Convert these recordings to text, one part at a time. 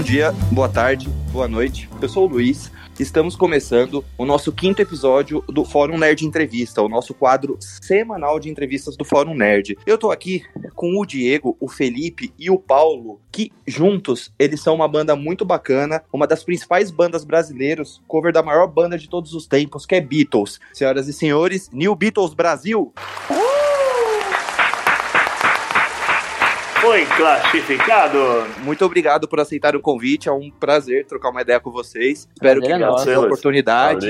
Bom dia, boa tarde, boa noite. Eu sou o Luiz. Estamos começando o nosso quinto episódio do Fórum Nerd Entrevista, o nosso quadro semanal de entrevistas do Fórum Nerd. Eu tô aqui com o Diego, o Felipe e o Paulo, que juntos eles são uma banda muito bacana, uma das principais bandas brasileiras, cover da maior banda de todos os tempos, que é Beatles. Senhoras e senhores, New Beatles Brasil. Foi classificado. Muito obrigado por aceitar o convite. É um prazer trocar uma ideia com vocês. Espero Prazer que é tenha nosso. essa oportunidade.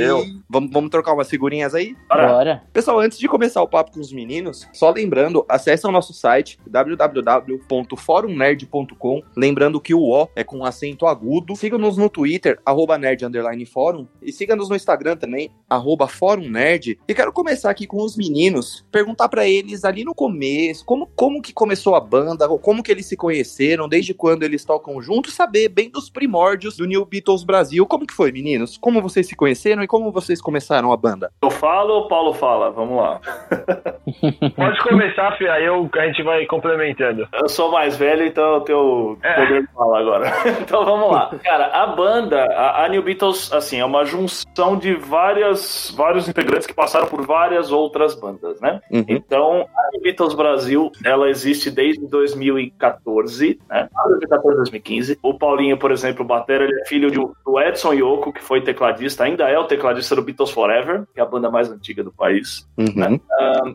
Vamos, vamos trocar umas figurinhas aí? Bora. Bora. Pessoal, antes de começar o papo com os meninos, só lembrando, acesse o nosso site www.forumnerd.com, lembrando que o O é com acento agudo. Siga-nos no Twitter, arroba nerd underline fórum, e siga-nos no Instagram também, arroba fórum nerd. E quero começar aqui com os meninos, perguntar pra eles ali no começo, como, como que começou a banda, como que eles se conheceram, desde quando eles tocam juntos, saber bem dos primórdios do New Beatles Brasil. Como que foi, meninos? Como vocês se conheceram e como vocês começaram a banda? Eu falo ou o Paulo fala? Vamos lá. Pode começar, Fia, aí eu, a gente vai complementando. Eu sou mais velho, então eu tenho É. poder de falar agora. então vamos lá. Cara, a banda, a, a New Beatles, assim, é uma junção de várias, vários integrantes que passaram por várias outras bandas, né? Uhum. Então, a New Beatles Brasil, ela existe desde 2014, né? 2014, 2015. O Paulinho, por exemplo, o Batera, ele é filho de, do Edson Yoko, que foi tecladista, ainda é o tecladista do Beatles Forever, que é a banda mais antiga do país. Uhum.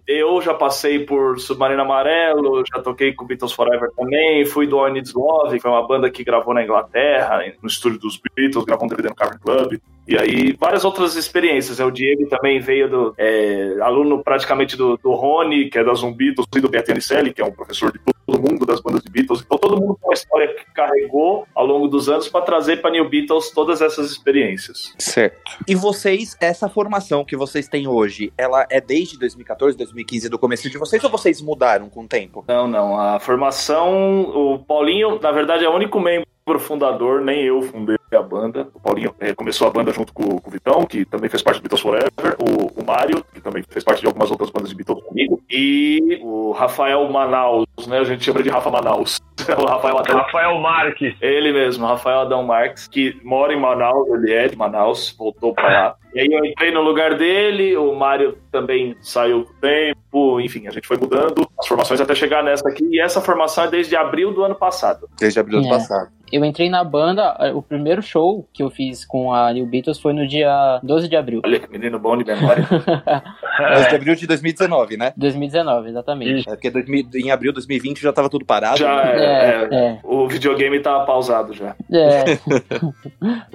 Eu já passei por Submarino Amarelo, já toquei com Beatles Forever também, fui do All Needs Love, que foi uma banda que gravou na Inglaterra, no estúdio dos Beatles, gravou um DVD no Cavern Club. E aí, várias outras experiências. O Diego também veio do é, aluno praticamente do, do Rony, que é da Zumbitos, e do Beto Anicelli, que é um professor de todo mundo das bandas de Beatles. Então, todo mundo tem uma história que carregou ao longo dos anos para trazer para New Beatles todas essas experiências. Certo. E vocês, essa formação que vocês têm hoje, ela é desde 2014, 2015, do começo de vocês, ou vocês mudaram com o tempo? Não, não. A formação, o Paulinho, na verdade, é o único membro fundador, nem eu fundei a banda. O Paulinho eh, começou a banda junto com, com o Vitão, que também fez parte do Beatles Forever, o, o Mário, que também fez parte de algumas outras bandas de Beatles comigo, e o Rafael Manaus, né? A gente chama de Rafa Manaus. o Rafael Adão, Rafael Marques. ele mesmo, Rafael Adão Marques, que mora em Manaus, ele é de Manaus, voltou pra lá. E aí eu entrei no lugar dele, o Mário também saiu com o tempo, enfim, a gente foi mudando as formações até chegar nessa aqui, e essa formação é desde abril do ano passado. Desde abril do É. passado. Eu entrei na banda, o primeiro show que eu fiz com a New Beatles foi no dia 12 de abril. Olha que menino bom de memória. Desde abril de 2019, né? 2019, exatamente. É porque 2000 em abril de 2020 já tava tudo parado. Já né? é, É, é, O videogame tá pausado já. é,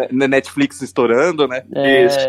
Ne- Netflix estourando, né? é, Isso.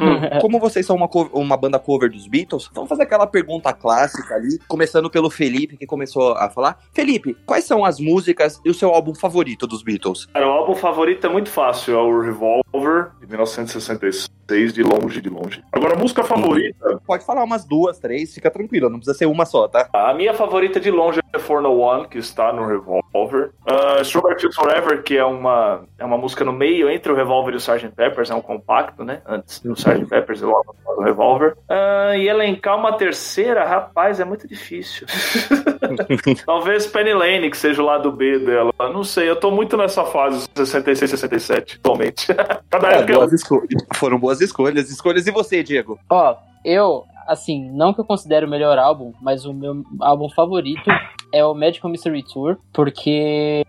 Hum. Como vocês são uma, uma banda cover dos Beatles, vamos fazer aquela pergunta clássica ali, começando pelo Felipe, que começou a falar. Felipe, quais são as músicas e o seu álbum favorito dos Beatles? Cara, o álbum favorito é muito fácil, é o Revolver, de 1966, de longe, de longe. Agora, a música favorita, Pode falar umas duas, três, fica tranquilo, não precisa ser uma só, tá? a minha favorita de longe é For No One, que está no Revolver. Uh, Strawberry Fields Forever, que é uma, é uma música no meio entre o Revolver e o Sgt. Peppers, é um compacto, né? Antes do Sgt. Peppers e após o Revolver. Ah, e elencar uma terceira, rapaz, é muito difícil. Talvez Penny Lane, que seja o lado B dela. Não sei, eu tô muito nessa fase 66, 67, atualmente. Cada É, época eu boas escolhas. Foram boas escolhas. Escolhas. E você, Diego? Ó, eu, assim, não que eu considere o melhor álbum, mas o meu álbum favorito é o Magical Mystery Tour, porque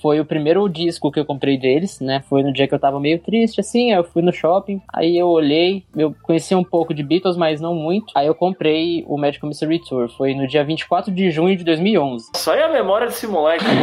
foi o primeiro disco que eu comprei deles, né? Foi no dia que eu tava meio triste, assim, aí eu fui no shopping, aí eu olhei, eu conheci um pouco de Beatles, mas não muito, aí eu comprei o Magical Mystery Tour, foi no dia 24 de junho de 2011. Só é a memória desse moleque.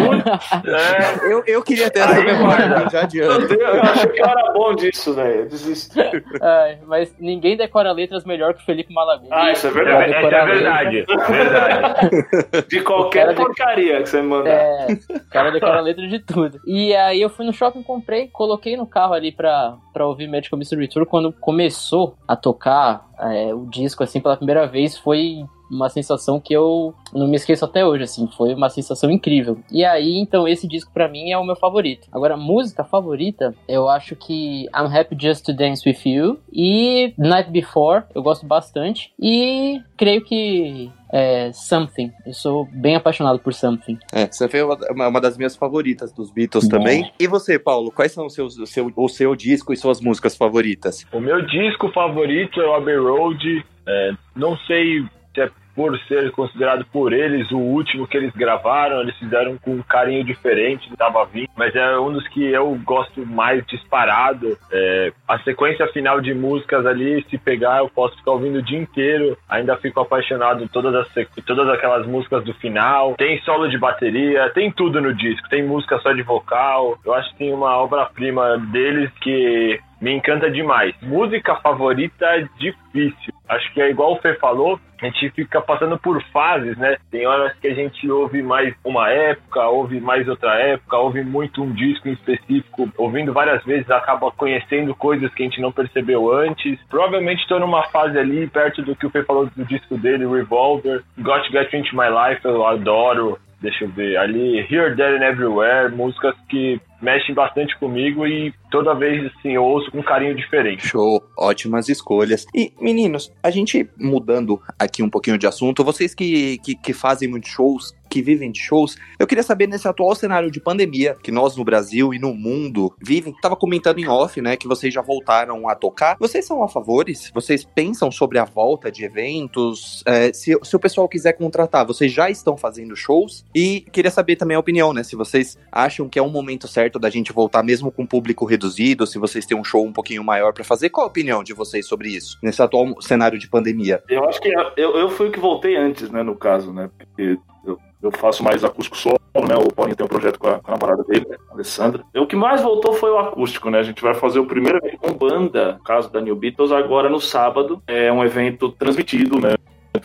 É, Eu, eu queria ter essa Aí, memória, mano. já Meu adianta. Deus, eu achei que eu era bom disso, velho. Eu desisto. Ai, mas ninguém decora letras melhor que o Felipe Malaguti. Ah, isso é é, verdade. essa é verdade. Verdade. De qualquer Cara de- porcaria que você mandar. É, o cara decora a letra de tudo. E aí eu fui no shopping, comprei, coloquei no carro ali pra, pra ouvir Magical Mystery Tour. Quando começou a tocar é, o disco, assim, pela primeira vez, foi uma sensação que eu não me esqueço até hoje, assim, foi uma sensação incrível. E aí, então, esse disco para mim é o meu favorito. Agora, música favorita, eu acho que I'm Happy Just to Dance With You e Night Before, eu gosto bastante. E creio que é, Something. Eu sou bem apaixonado por Something. É, você foi uma, uma das minhas favoritas dos Beatles também. E você, Paulo, quais são os seus, o, seu, o seu disco e suas músicas favoritas? O meu disco favorito é o Abbey Road. É, não sei se é por ser considerado por eles o último que eles gravaram, eles fizeram com um carinho diferente Tava Vindo, mas é um dos que eu gosto mais disparado. É, a sequência final de músicas ali, se pegar, eu posso ficar ouvindo o dia inteiro, ainda fico apaixonado todas, as, todas aquelas músicas do final. Tem solo de bateria, tem tudo no disco, tem música só de vocal. Eu acho que tem uma obra-prima deles que me encanta demais. Música favorita difícil. Acho que é igual o Fê falou, a gente fica passando por fases, né? Tem horas que a gente ouve mais uma época, ouve mais outra época, ouve muito um disco em específico, ouvindo várias vezes, acaba conhecendo coisas que a gente não percebeu antes. Provavelmente estou numa fase ali, perto do que o Fê falou do disco dele, Revolver. Got to Get Into My Life, eu adoro deixa eu ver, ali Here, There and Everywhere, músicas que mexem bastante comigo e toda vez assim eu ouço com um carinho diferente. Show, ótimas escolhas. E meninos, a gente mudando aqui um pouquinho de assunto, vocês que, que, que fazem muitos shows, que vivem de shows, eu queria saber nesse atual cenário de pandemia que nós no Brasil e no mundo vivem, tava comentando em off, né, que vocês já voltaram a tocar. Vocês são a favores? Vocês pensam sobre a volta de eventos? É, se, se o pessoal quiser contratar, vocês já estão fazendo shows? E queria saber também a opinião, né, se vocês acham que é um momento certo da gente voltar mesmo com público reduzido, se vocês têm um show um pouquinho maior para fazer. Qual a opinião de vocês sobre isso, nesse atual cenário de pandemia? Eu acho que eu, eu fui o que voltei antes, né, no caso, né, porque eu, faço mais acústico solo, né, o Paulinho tem um projeto com a, com a namorada dele, né, a Alessandra. E o que mais voltou foi o acústico, né, a gente vai fazer o primeiro evento com banda, no caso da New Beatles, agora no sábado, é um evento transmitido, né,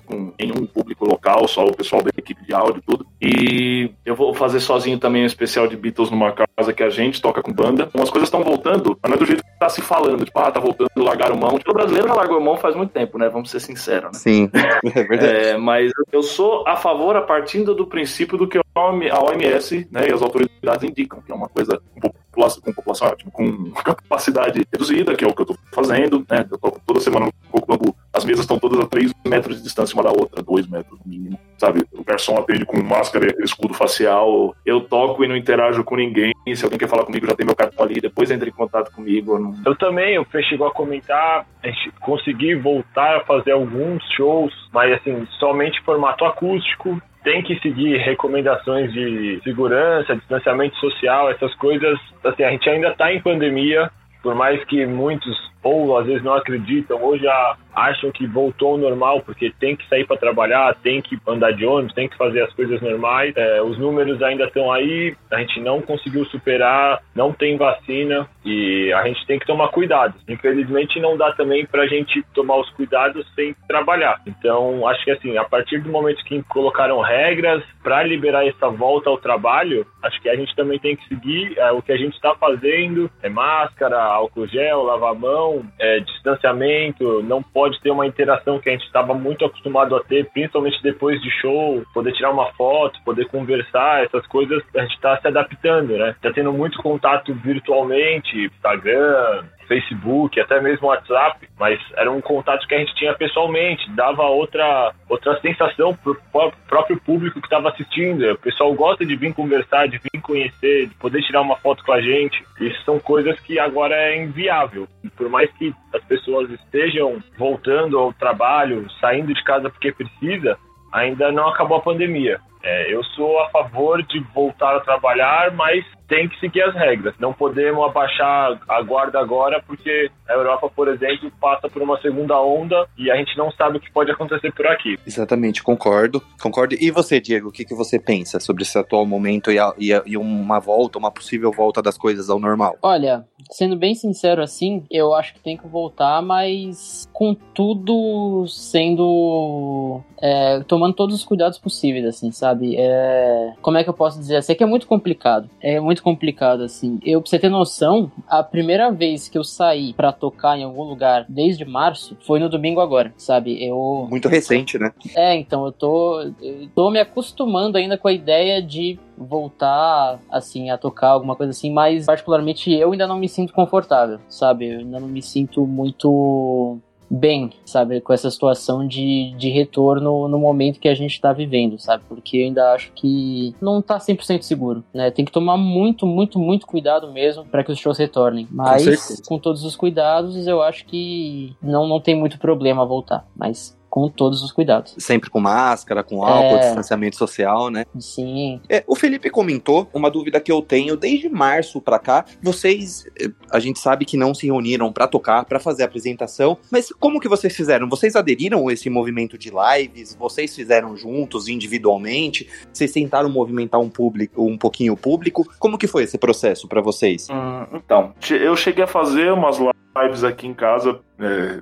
com nenhum público local, só o pessoal da equipe de áudio e tudo. E eu vou fazer sozinho também um especial de Beatles numa casa que a gente toca com banda. Então as coisas estão voltando, mas não é do jeito que tá se falando, tipo, ah, tá voltando, largaram mão. Tipo, o brasileiro já largou mão faz muito tempo, né? Vamos ser sinceros, né? Sim, é verdade. É, mas eu sou a favor a partir do princípio do que a OMS né, e as autoridades indicam, que é uma coisa um pouco população, com população tipo, com capacidade reduzida, que é o que eu estou fazendo, né? Eu tô toda semana ocupando. As mesas estão todas a 3 metros de distância uma da outra, 2 metros no mínimo. Sabe? O garçom atende com máscara escudo facial. Eu toco e não interajo com ninguém. Se alguém quer falar comigo, já tem meu cartão ali. Depois entra em contato comigo. Eu, não... eu também, Fê chegou a comentar. A gente consegui voltar a fazer alguns shows, mas assim, somente formato acústico tem que seguir recomendações de segurança, distanciamento social, essas coisas. Assim, a gente ainda está em pandemia, por mais que muitos ou às vezes não acreditam ou já acham que voltou ao normal porque tem que sair para trabalhar, tem que andar de ônibus, tem que fazer as coisas normais. É, os números ainda estão aí, a gente não conseguiu superar, não tem vacina e a gente tem que tomar cuidado. Infelizmente não dá também para a gente tomar os cuidados sem trabalhar. Então acho que assim, a partir do momento que colocaram regras para liberar essa volta ao trabalho, acho que a gente também tem que seguir é, o que a gente está fazendo, é máscara, álcool gel, lavar a mão, é, distanciamento, não pode ter uma interação que a gente estava muito acostumado a ter, principalmente depois de show, poder tirar uma foto, poder conversar, essas coisas a gente está se adaptando, né? Está tendo muito contato virtualmente, Instagram, Facebook, até mesmo WhatsApp, mas era um contato que a gente tinha pessoalmente, dava outra, outra sensação para o próprio público que estava assistindo. O pessoal gosta de vir conversar, de vir conhecer, de poder tirar uma foto com a gente. Isso são coisas que agora é inviável. Por mais que as pessoas estejam voltando ao trabalho, saindo de casa porque precisa, ainda não acabou a pandemia. É, eu sou a favor de voltar a trabalhar, mas tem que seguir as regras. Não podemos abaixar a guarda agora, porque a Europa, por exemplo, passa por uma segunda onda e a gente não sabe o que pode acontecer por aqui. Exatamente, concordo. Concordo. E você, Diego, o que, que você pensa sobre esse atual momento e, a, e, a, e uma volta, uma possível volta das coisas ao normal? Olha, sendo bem sincero assim, eu acho que tem que voltar, mas com tudo sendo. É, tomando todos os cuidados possíveis, assim, sabe? Sabe? É... Como é que eu posso dizer? Eu sei que é muito complicado. É muito complicado, assim. Eu, pra você ter noção, a primeira vez que eu saí para tocar em algum lugar desde março foi no domingo agora, sabe? Eu. Muito recente, né? É, então eu tô, eu tô me acostumando ainda com a ideia de voltar, assim, a tocar alguma coisa assim, mas particularmente eu ainda não me sinto confortável, sabe? Eu ainda não me sinto muito bem, sabe, com essa situação de, de retorno no momento que a gente tá vivendo, sabe? Porque eu ainda acho que não tá 100% seguro, né? Tem que tomar muito, muito, muito cuidado mesmo para que os shows retornem. Mas com, com todos os cuidados, eu acho que não, não tem muito problema voltar. Mas com todos os cuidados. Sempre com máscara, com álcool, é... distanciamento social, né? Sim. É, o Felipe comentou uma dúvida que eu tenho desde março para cá. Vocês, eh, a gente sabe que não se reuniram para tocar, para fazer a apresentação, mas como que vocês fizeram? Vocês aderiram a esse movimento de lives? Vocês fizeram juntos, individualmente? Vocês tentaram movimentar um público, um pouquinho o público? Como que foi esse processo para vocês? Hum, então, eu cheguei a fazer umas lives aqui em casa. É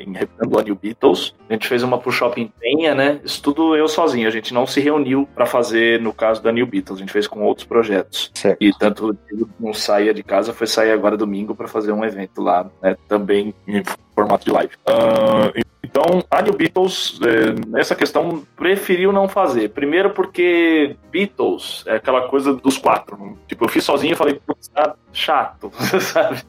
em representando a New Beatles. A gente fez uma pro Shopping Penha, né? Isso tudo eu sozinho. A gente não se reuniu para fazer no caso da New Beatles. A gente fez com outros projetos. Certo. E tanto não saía de casa, foi sair agora domingo para fazer um evento lá, né? Também em formato de live. Uh, então, a New Beatles, é, nessa questão, preferiu não fazer. Primeiro porque Beatles é aquela coisa dos quatro. Tipo, eu fiz sozinho e falei, tá chato, sabe?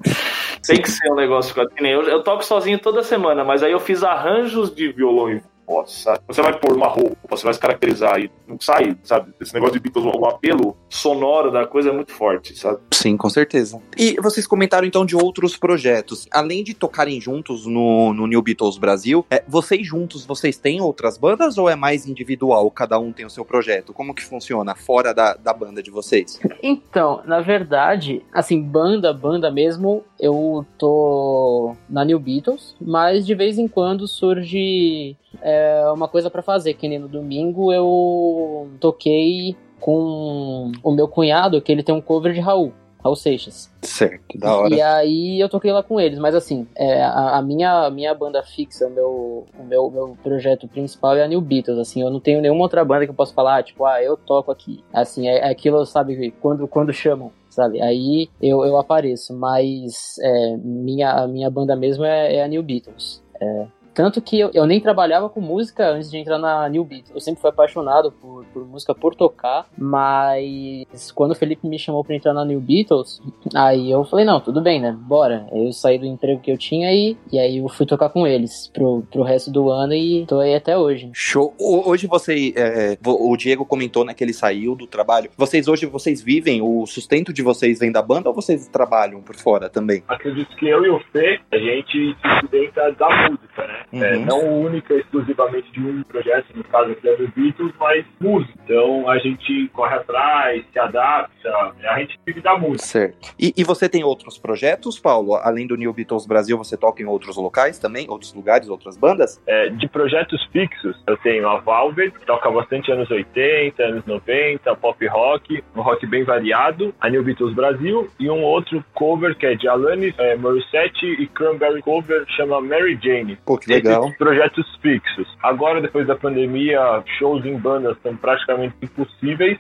Tem que ser um negócio assim. Eu, eu toco sozinho toda semana, mas aí eu fiz arranjos de violão e voz, sabe? Você vai pôr uma roupa, você vai se caracterizar e não sai, sabe? Esse negócio de Beatles, o apelo sonoro da coisa é muito forte, sabe? Sim, com certeza. E vocês comentaram então de outros projetos. Além de tocarem juntos no, no New Beatles Brasil, é, vocês juntos, vocês têm outras bandas ou é mais individual? Cada um tem o seu projeto? Como que funciona fora da, da banda de vocês? Então, na verdade, assim, banda, banda mesmo, eu tô na New Beatles, mas de vez em quando surge é, uma coisa para fazer, que nem no domingo eu toquei com o meu cunhado, que ele tem um cover de Raul. Raul Seixas. Certo, da hora. E aí eu toquei lá com eles, mas assim, é, a, a, minha, minha banda fixa, o meu, o meu, meu projeto principal é a New Beatles, assim, eu não tenho nenhuma outra banda que eu possa falar, tipo, ah, eu toco aqui. Assim, é, é aquilo, sabe, quando, quando chamam, sabe? Aí eu, eu apareço, mas é, minha, minha banda mesmo é, é a New Beatles. É, tanto que eu, eu, nem trabalhava com música antes de entrar na New Beat. Eu sempre fui apaixonado por, por música por tocar, mas quando o Felipe me chamou para entrar na New Beatles, aí eu falei, não, tudo bem, né? Bora. Eu saí do emprego que eu tinha aí, e aí eu fui tocar com eles pro, pro resto do ano e tô aí até hoje. Show. Hoje você, é, o Diego comentou, né, que ele saiu do trabalho. Vocês hoje, vocês vivem, o sustento de vocês vem da banda ou vocês trabalham por fora também? Acredito que eu e o Fê, a gente se sustenta da música, né? É, uhum. É, não única exclusivamente de um projeto, no caso aqui é do Beatles, mas música. Então a gente corre atrás, se adapta, a gente vive da música. Certo. E, e, você tem outros projetos, Paulo? Além do New Beatles Brasil, você toca em outros locais também? Outros lugares, outras bandas? É, de projetos fixos, eu tenho a Valve, que toca bastante anos 80, anos 90, pop rock, um rock bem variado, a New Beatles Brasil e um outro cover que é de Alanis é, Morissette e Cranberry cover, chama Mary Jane. Pô, que legal. projetos fixos. Agora, depois da pandemia, shows em bandas são praticamente impossíveis.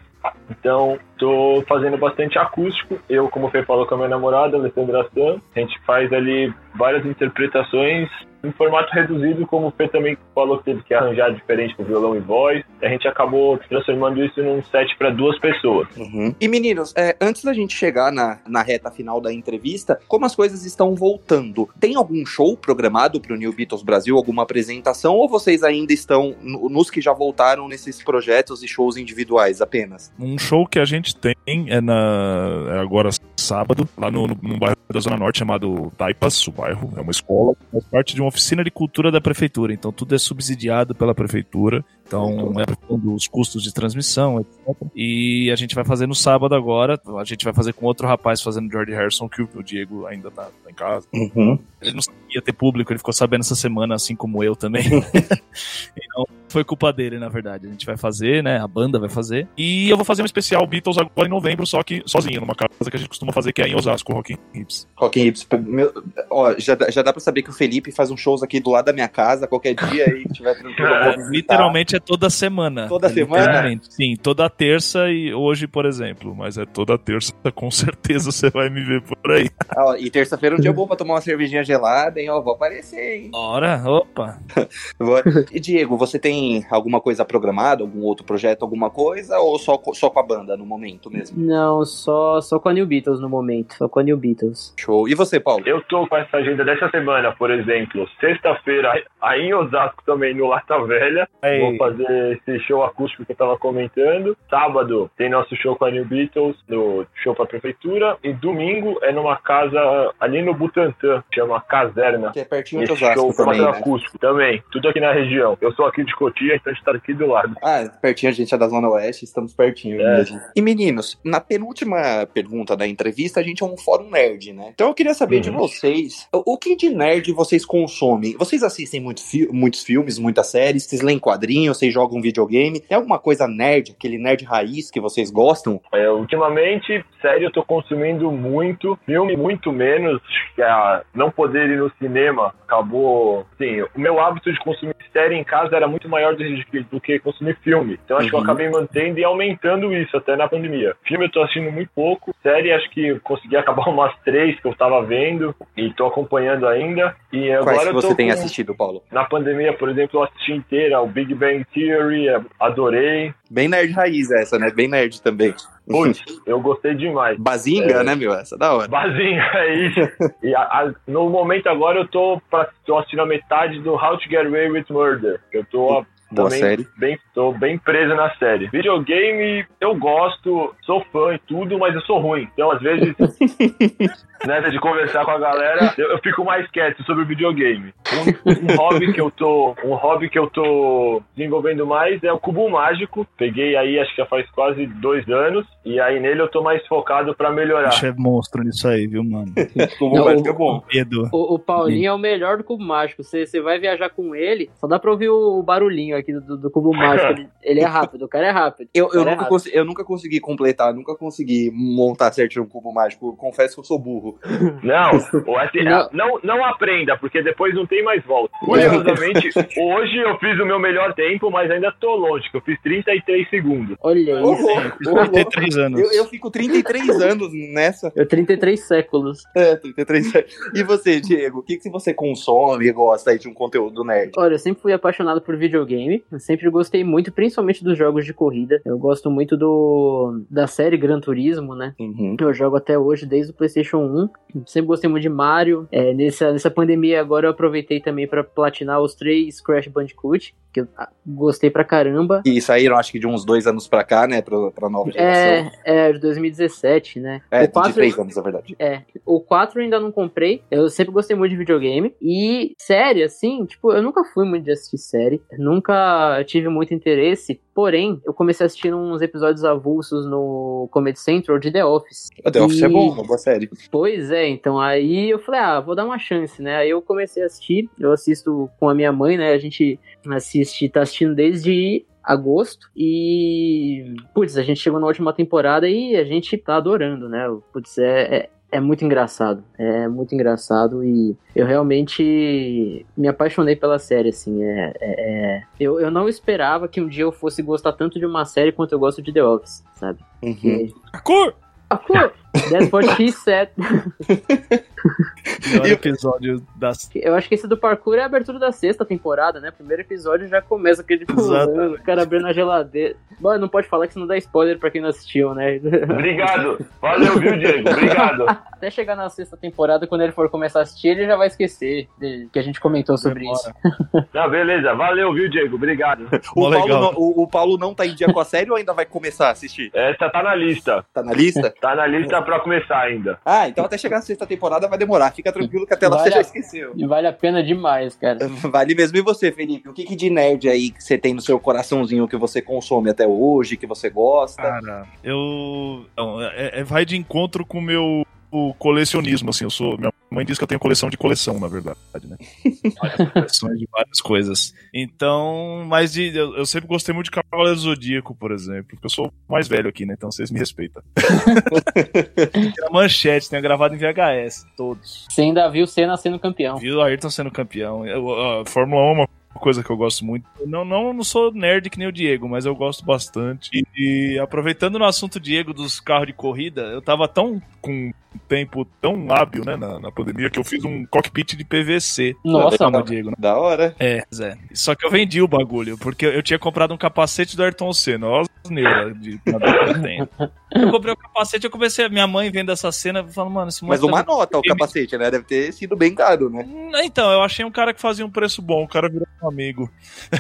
Então, tô fazendo bastante acústico. Eu, como o Fê falou com a minha namorada, Alessandra Sam, a gente faz ali várias interpretações em formato reduzido, como o Fê também falou que teve que arranjar diferente com violão e voz. A gente acabou transformando isso num set para duas pessoas. Uhum. E meninos, é, antes da gente chegar na, na reta final da entrevista, como as coisas estão voltando? Tem algum show programado para o New Beatles Brasil, alguma apresentação, ou vocês ainda estão nos que já voltaram nesses projetos e shows individuais apenas? Um show que a gente tem é na é agora sábado, lá no, no, no bairro da Zona Norte chamado Taipas, o bairro é uma escola, faz parte de uma oficina de cultura da prefeitura, então tudo é subsidiado pela prefeitura, então é os custos de transmissão, etc. E a gente vai fazer no sábado agora, a gente vai fazer com outro rapaz fazendo George Harrison, que o Diego ainda tá, tá em casa. Uhum. Ele não sabia ter público, ele ficou sabendo essa semana, assim como eu também. então, foi culpa dele, na verdade. A gente vai fazer, né? A banda vai fazer. E eu vou fazer um especial Beatles agora em novembro, só que sozinho, numa casa que a gente costuma fazer, que é em Osasco, Rock Hips. Rock Hips. Meu, ó, já, já dá pra saber que o Felipe faz uns shows aqui do lado da minha casa, qualquer dia e tiver tranquilo. eu. Literalmente é toda semana. Toda semana? Sim, toda terça e hoje, por exemplo. Mas é toda terça, com certeza você vai me ver por aí. Ah, ó, e terça-feira é um dia bom pra tomar uma cervejinha gelada, hein? Ó, vou aparecer, hein? Ora, opa. E Diego, você tem alguma coisa programada, algum outro projeto, alguma coisa, ou só, só com a banda no momento mesmo? Não, só, só com a New Beatles no momento. Só com a New Beatles. Show. E você, Paulo? Eu tô com essa agenda dessa semana, por exemplo. Sexta-feira, aí em Osasco também, no Lata Velha. Aí. Vou fazer esse show acústico que eu tava comentando. Sábado tem nosso show com a New Beatles, no show pra prefeitura. E domingo é numa casa ali no Butantã, chama Caserna. Que é pertinho de show Osasco pra também, fazer né? acústico também. Tudo aqui na região. Eu sou aqui de Cotia, então a gente tá aqui do lado. Ah, pertinho, a gente é da Zona Oeste, estamos pertinho É. mesmo. E meninos, na penúltima pergunta da entrevista, a gente é um fórum nerd, né? Então eu queria saber de Uhum. vocês, o que de nerd vocês consomem? Vocês assistem muito fi- muitos filmes, muitas séries, vocês leem quadrinhos, vocês jogam videogame? Tem alguma coisa nerd, aquele nerd raiz que vocês gostam? É, ultimamente, sério, eu tô consumindo muito, filme muito menos, que a não poder ir no cinema acabou, assim, o meu hábito de consumir série em casa era muito maior do que, do que consumir filme. Então acho que eu Uhum. acabei mantendo e aumentando isso até na pandemia. Filme eu tô assistindo muito pouco, série acho que eu consegui acabar umas três que eu tava vendo e tô acompanhando ainda. E agora Quais que você tem com- assistido, Paulo? Na pandemia, por exemplo, eu assisti inteira o Big Bang Theory, adorei. Bem nerd raiz essa, né? Bem nerd também. Putz, eu gostei demais. Bazinga, É. né, meu? Essa é da hora. Bazinho, é isso. E a- a- no momento agora eu tô, pra, tô assistindo a metade do How to Get Away with Murder. Eu tô a- Boa também série. bem, tô bem preso na série. Videogame, eu gosto, sou fã e tudo, mas eu sou ruim. Então, às vezes, nessa de conversar com a galera, eu, eu fico mais quieto sobre o videogame. Um, um hobby que eu tô, um hobby que eu tô desenvolvendo mais é o cubo mágico. Peguei aí, acho que já faz quase dois anos, e aí nele eu tô mais focado pra melhorar. Bicho é monstro nisso aí, viu, mano? Como Não, vai o- ficar bom. O, o Paulinho é o melhor do Cubo Mágico. Você, você vai viajar com ele, só dá pra ouvir o barulhinho aqui do, do Cubo Mágico. Ele, ele é rápido, o cara é rápido. Eu, O eu, é nunca rápido. consi- eu nunca consegui completar, nunca consegui montar certinho um cubo mágico. Confesso que eu sou burro. Não, S- Não. não, não aprenda, porque depois não tem mais volta. Curiosamente, hoje eu fiz o meu melhor tempo, mas ainda tô longe, que eu fiz 33 segundos. Olha isso. ô, louco. 33 anos. Eu, eu fico 33 anos nessa. Eu 33 séculos. É, 33 E você, Diego, o que, que você consome e gosta aí de um conteúdo nerd? Olha, eu sempre fui apaixonado por videogame. Eu sempre gostei muito, principalmente dos jogos de corrida. Eu gosto muito do da série Gran Turismo, né? Uhum. Eu jogo até hoje, desde o PlayStation 1. Sempre gostei muito de Mario. É, nessa, nessa pandemia agora eu aproveitei também pra platinar os três Crash Bandicoot, que eu ah, gostei pra caramba. E saíram, acho que de uns dois anos pra cá, né, pra, pra nova geração. É, é, de 2017, né? É, o de 4 três anos, na verdade. É, o 4 eu ainda não comprei. Eu sempre gostei muito de videogame. E série, assim, tipo, eu nunca fui muito de assistir série. Nunca tive muito interesse. Porém, eu comecei a assistir uns episódios avulsos no Comedy Central de The Office. O The Office é E- bom, uma boa série. Pois é, então aí eu falei, ah, vou dar uma chance, né? Aí eu comecei a assistir. Eu assisto com a minha mãe, né? A gente assiste, tá assistindo desde agosto e putz, a gente chegou na última temporada e a gente tá adorando, né? Putz, é, é, é muito engraçado, é muito engraçado e eu realmente me apaixonei pela série, assim, é, é- é- eu, eu não esperava que um dia eu fosse gostar tanto de uma série quanto eu gosto de The Office, sabe? Uhum. Que- A cor! Ah, pô, That's what she said. Melhor episódio das. Eu acho que esse do parkour é a abertura da sexta temporada, né? Primeiro episódio já começa aquele Exatamente. o cara abrindo a geladeira. Bom, não pode falar que senão dá spoiler pra quem não assistiu, né? Obrigado. Valeu, viu, Diego? Obrigado. Até chegar na sexta temporada, quando ele for começar a assistir, ele já vai esquecer de- que a gente comentou sobre Demora. isso. Não, beleza. Valeu, viu, Diego? Obrigado. O Paulo, legal. não, o, o Paulo não tá em dia com a série ou ainda vai começar a assistir? Essa tá na lista. Tá na lista? Tá na lista pra começar ainda. Ah, então até chegar na sexta temporada vai demorar. Fica tranquilo que até lá Vai você já esqueceu. E vale a pena demais, cara. Vale mesmo. E você, Felipe? O que, que de nerd aí que você tem no seu coraçãozinho que você consome até hoje, que você gosta? Cara, eu. não, é- é- vai de encontro com o meu o colecionismo, assim. Eu sou. Minha mãe diz que eu tenho coleção de coleção, na verdade, né? Várias coleções de várias coisas. Então, mas de, eu, eu sempre gostei muito de Cavaleiro Zodíaco, por exemplo, porque eu sou mais velho aqui, né? Então vocês me respeitam. A manchete, tenho gravado em VHS, todos. Você ainda viu Senna sendo campeão. Viu o Ayrton sendo campeão. Eu, a Fórmula 1 é uma coisa que eu gosto muito. Eu não, não, não sou nerd que nem o Diego, mas eu gosto bastante. E, e aproveitando no assunto, Diego, dos carros de corrida, eu tava tão com um tempo tão hábil, né, na, na pandemia, que eu fiz um cockpit de PVC. Nossa, mano. Diego. né? Da hora. É, Zé. Só que eu vendi o bagulho, porque eu tinha comprado um capacete do Ayrton Senna. Olha as neuras de que eu tenho. Eu comprei o capacete, eu comecei, a minha mãe vendo essa cena, falando, mano, esse Mas moleque uma tá nota o capacete, né? Deve ter sido bem caro, né? Então, eu achei um cara que fazia um preço bom, o cara virou um amigo.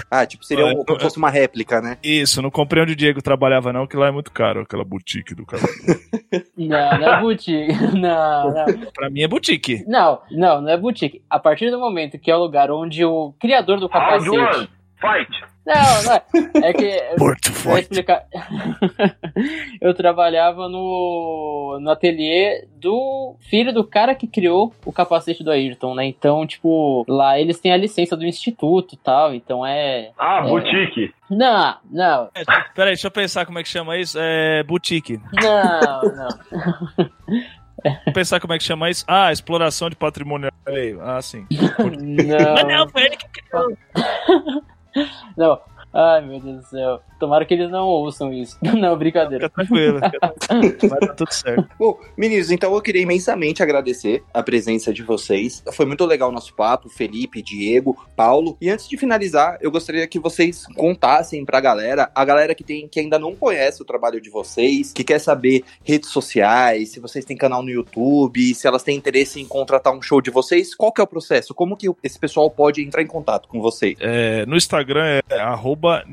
Ah, tipo, seria um, como se fosse uma réplica, né? Isso, não comprei onde o Diego trabalhava, não, que lá é muito caro, aquela boutique do cara. Não, não é boutique. Não, não. pra mim é boutique. Não, não, não é boutique. A partir do momento que é o lugar onde o criador do Round one, capacete. fight! Não, não é. É que. Porto Eu vou explicar. eu trabalhava no, no ateliê do filho do cara que criou o capacete do Ayrton, né? Então, tipo, lá eles têm a licença do instituto e tal, então é. Ah, É. boutique. Não, não, É, peraí, deixa eu pensar como é que chama isso. É boutique. não, não. Vou pensar como é que chama isso. Ah, exploração de patrimônio alheio. Ah, sim. Não, foi ele que criou. Não. Ai, meu Deus do céu. Tomara que eles não ouçam isso. Não, brincadeira. Fica tranquilo. Fica tranquilo. Vai dar tudo certo. Bom, meninos, então eu queria imensamente agradecer a presença de vocês. Foi muito legal o nosso papo, Felipe, Diego, Paulo. E antes de finalizar, eu gostaria que vocês contassem pra galera, a galera que tem que ainda não conhece o trabalho de vocês, que quer saber redes sociais, se vocês têm canal no YouTube, se elas têm interesse em contratar um show de vocês, qual que é o processo? Como que esse pessoal pode entrar em contato com vocês? É, no Instagram é arroba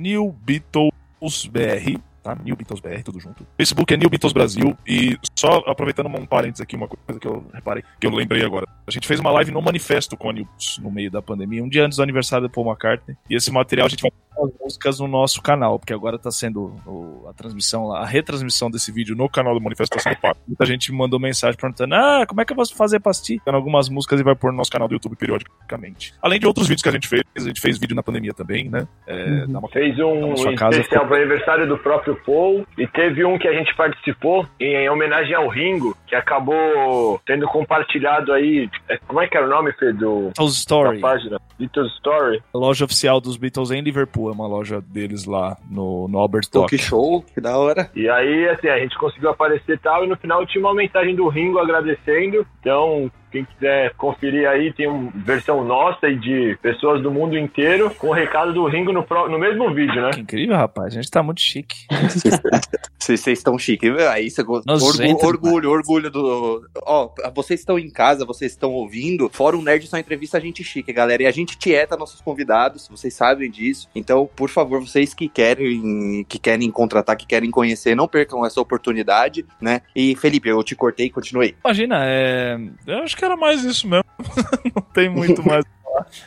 NewBeatlesBR. Tá? New Beatles BR, tudo junto. Facebook é New Beatles Brasil. E só aproveitando um parênteses aqui, uma coisa que eu reparei, que eu lembrei agora. A gente fez uma live no manifesto com a New Beatles no meio da pandemia, um dia antes do aniversário do Paul McCartney. E esse material a gente vai as músicas no nosso canal, porque agora tá sendo o- a transmissão, a retransmissão desse vídeo no canal do manifesto tá sendo pago. Muita gente mandou mensagem perguntando: ah, como é que eu vou fazer pra assistir? Dando algumas músicas e vai pôr no nosso canal do YouTube periodicamente. Além de outros vídeos que a gente fez, a gente fez vídeo na pandemia também, né? É, dá uma Fez um casa especial ficou- pro aniversário do próprio Paul. E teve um que a gente participou em homenagem ao Ringo, que acabou sendo compartilhado aí. É, Como é que era o nome, Fê, do, Beatles da Story. página? Little Story. A loja oficial dos Beatles em Liverpool, é uma loja deles lá no, no Albert Dock. que show, que da hora. E aí, assim, a gente conseguiu aparecer e tal, e no final tinha uma mensagem do Ringo agradecendo. Então, quem quiser conferir aí, tem uma versão nossa e de pessoas do mundo inteiro, com o recado do Ringo no, pró- no mesmo vídeo, né? Que incrível, rapaz. A gente tá muito chique. Vocês estão chique. Aí você orgulho, orgulho, orgulho do. Ó, vocês estão em casa, vocês estão ouvindo. Fórum Nerd só entrevista a gente chique, galera. E a gente tieta nossos convidados, vocês sabem disso. Então, por favor, vocês que querem, que querem contratar, que querem conhecer, não percam essa oportunidade, né? E Felipe, eu te cortei, continuei. Imagina, é... eu acho que era mais isso mesmo. Não tem muito mais.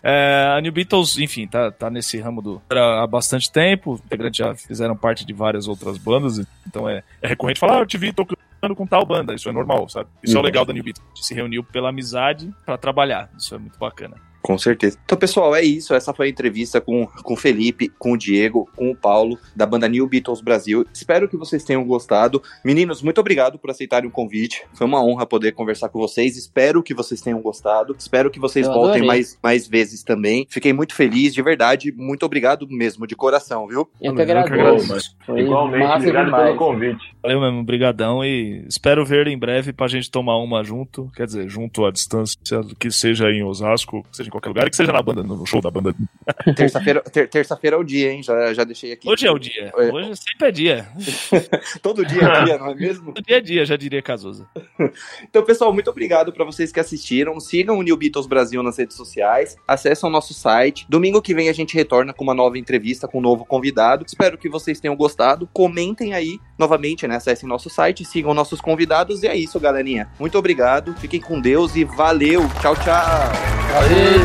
É, a New Beatles, enfim, tá, tá nesse ramo do há bastante tempo. Integrantes já fizeram parte de várias outras bandas, então é, é recorrente falar, ah, eu te vi tocando com tal banda. Isso é normal, sabe? Isso é o Uhum. legal da New Beatles. A gente se reuniu pela amizade pra trabalhar. Isso é muito bacana. Com certeza. Então, pessoal, é isso. Essa foi a entrevista com, com o Felipe, com o Diego, com o Paulo, da banda New Beatles Brasil. Espero que vocês tenham gostado. Meninos, muito obrigado por aceitarem o convite. Foi uma honra poder conversar com vocês. Espero que vocês tenham gostado. Espero que vocês Eu voltem adorei. mais, mais vezes também. Fiquei muito feliz, de verdade. Muito obrigado mesmo, de coração, viu? Eu que Eu que agradeço. Igualmente, massa obrigado demais. pelo convite. Valeu mesmo, brigadão e espero ver em breve pra gente tomar uma junto, quer dizer, junto à distância, que seja em Osasco, que seja em qualquer lugar, que seja na banda, no show da banda. Terça-feira ter, terça-feira é o dia, hein? Já, já deixei aqui. Hoje é o dia, É. hoje sempre é dia. Todo dia é dia, não é mesmo? Todo dia é dia, já diria Cazuza. Então, pessoal, muito obrigado para vocês que assistiram. Sigam o New Beatles Brasil nas redes sociais. Acessem o nosso site. Domingo que vem a gente retorna com uma nova entrevista com um novo convidado. Espero que vocês tenham gostado. Comentem aí novamente, né? Acessem nosso site, sigam nossos convidados. E é isso, galerinha. Muito obrigado. Fiquem com Deus e valeu. Tchau, tchau. Valeu.